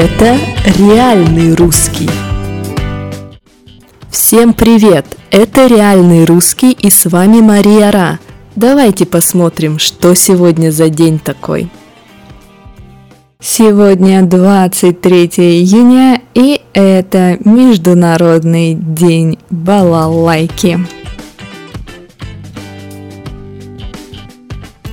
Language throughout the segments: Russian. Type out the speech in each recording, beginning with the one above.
Это реальный русский. Всем привет! Это реальный русский и с вами Мария Ра. Давайте посмотрим, что сегодня за день такой. Сегодня 23 июня и это Международный день балалайки.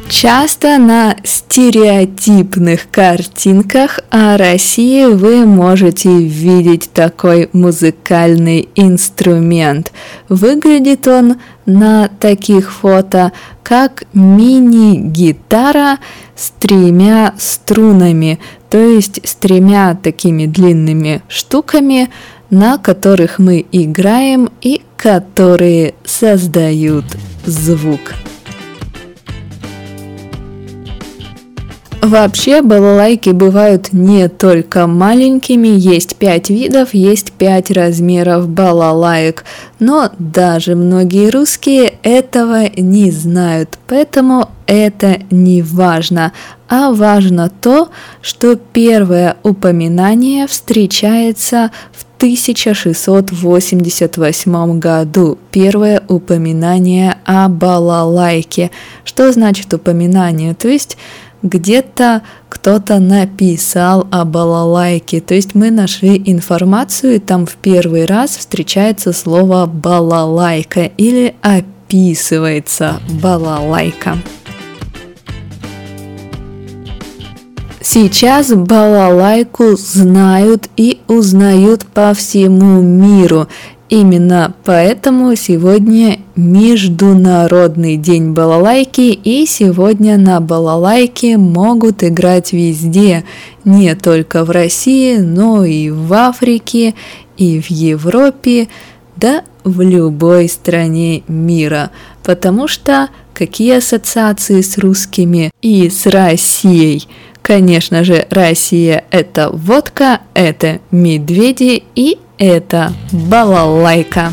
Часто на стереотипных картинках о России вы можете видеть такой музыкальный инструмент. Выглядит он на таких фото как мини-гитара с тремя струнами, то есть с тремя такими длинными штуками, на которых мы играем и которые создают звук. Вообще балалайки бывают не только маленькими, есть пять видов, есть пять размеров балалаек, но даже многие русские этого не знают, поэтому это не важно, а важно то, что первое упоминание встречается в 1688 году. Первое упоминание о балалайке. Что значит упоминание? То есть где-то кто-то написал о балалайке. То есть мы нашли информацию, и там в первый раз встречается слово балалайка или описывается балалайка. Сейчас балалайку знают и узнают по всему миру. Именно поэтому сегодня Международный день балалайки, и сегодня на балалайке могут играть везде, не только в России, но и в Африке, и в Европе, да в любой стране мира, потому что какие ассоциации с русскими и с Россией? Конечно же, Россия – это водка, это медведи и это балалайка.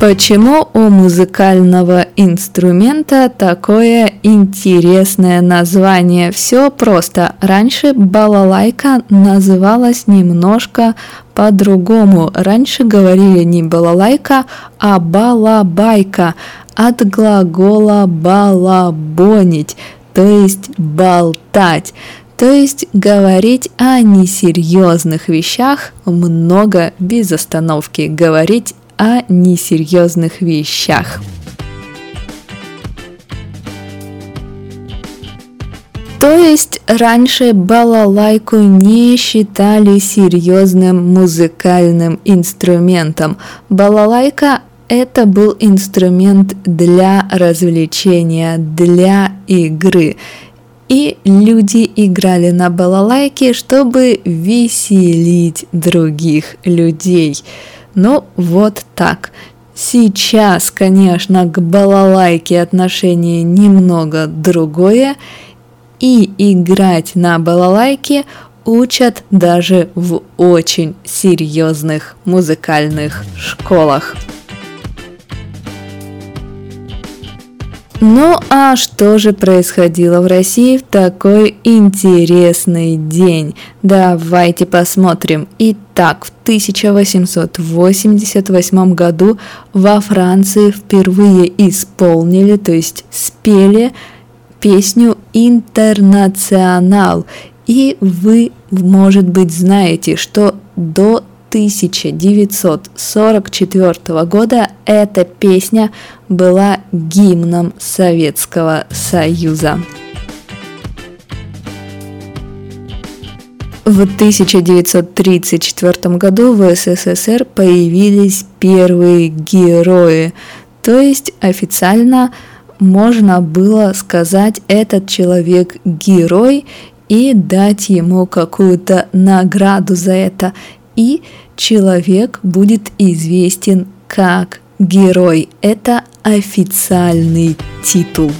Почему у музыкального инструмента такое интересное название? Все просто. Раньше балалайка называлась немножко по-другому. Раньше говорили не балалайка, а балабайка от глагола балабонить, то есть болтать. То есть говорить о несерьезных вещах много без остановки, говорить о несерьезных вещах. То есть раньше балалайку не считали серьезным музыкальным инструментом. Балалайка это был инструмент для развлечения, для игры. И люди играли на балалайке, чтобы веселить других людей. Ну вот так. Сейчас, конечно, к балалайке отношение немного другое, и играть на балалайке учат даже в очень серьезных музыкальных школах. Ну а что же происходило в России в такой интересный день? Давайте посмотрим. Итак, в 1888 году во Франции впервые исполнили, то есть спели песню «Интернационал». И вы, может быть, знаете, что до 1944 года эта песня была гимном Советского Союза. В 1934 году в СССР появились первые герои, то есть официально можно было сказать этот человек герой и дать ему какую-то награду за это и человек будет известен как герой. Это официальный титул.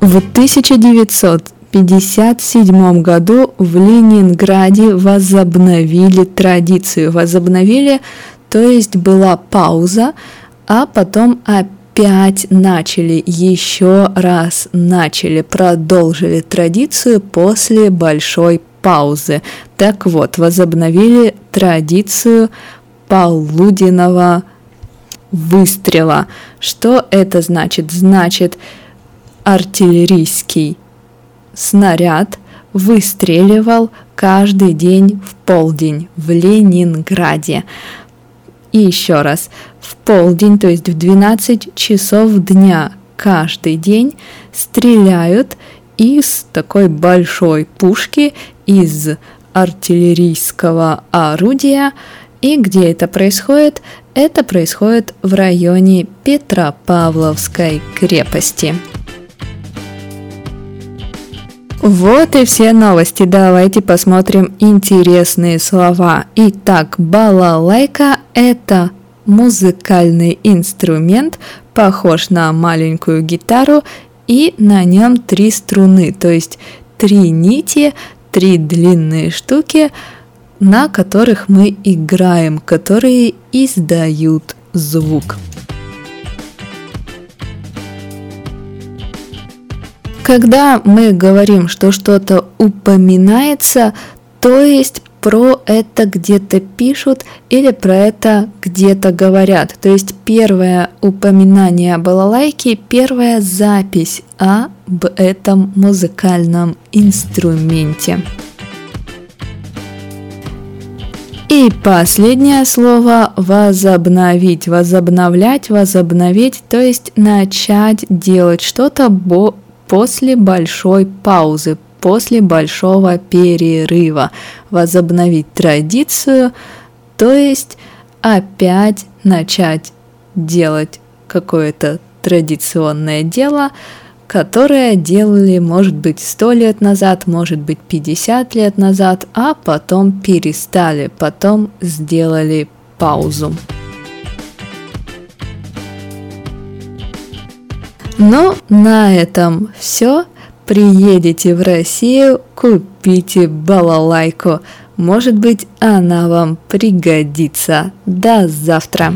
В 1957 году в Ленинграде возобновили традицию. Возобновили, то есть была пауза, а потом опять начали, еще раз начали, продолжили традицию после большой паузы. Так вот, возобновили традицию полуденного выстрела. Что это значит? Значит, артиллерийский снаряд выстреливал каждый день в полдень в Ленинграде. И еще раз, в полдень, то есть в 12 часов дня каждый день стреляют из такой большой пушки, из артиллерийского орудия. И где это происходит? Это происходит в районе Петропавловской крепости. Вот и все новости. Давайте посмотрим интересные слова. Итак, балалайка – это музыкальный инструмент, похож на маленькую гитару, и на нем три струны, то есть три нити, три длинные штуки, на которых мы играем, которые издают звук. Когда мы говорим, что что-то упоминается, то есть про это где-то пишут или про это где-то говорят. То есть первое упоминание о балалайке, первая запись об этом музыкальном инструменте. И последнее слово возобновить, возобновлять, возобновить, то есть начать делать что-то после большой паузы, после большого перерыва, возобновить традицию, то есть опять начать делать какое-то традиционное дело, которое делали, может быть, 100 лет назад, может быть, 50 лет назад, а потом перестали, потом сделали паузу. Но на этом все. Приедете в Россию, купите балалайку. Может быть, она вам пригодится. До завтра!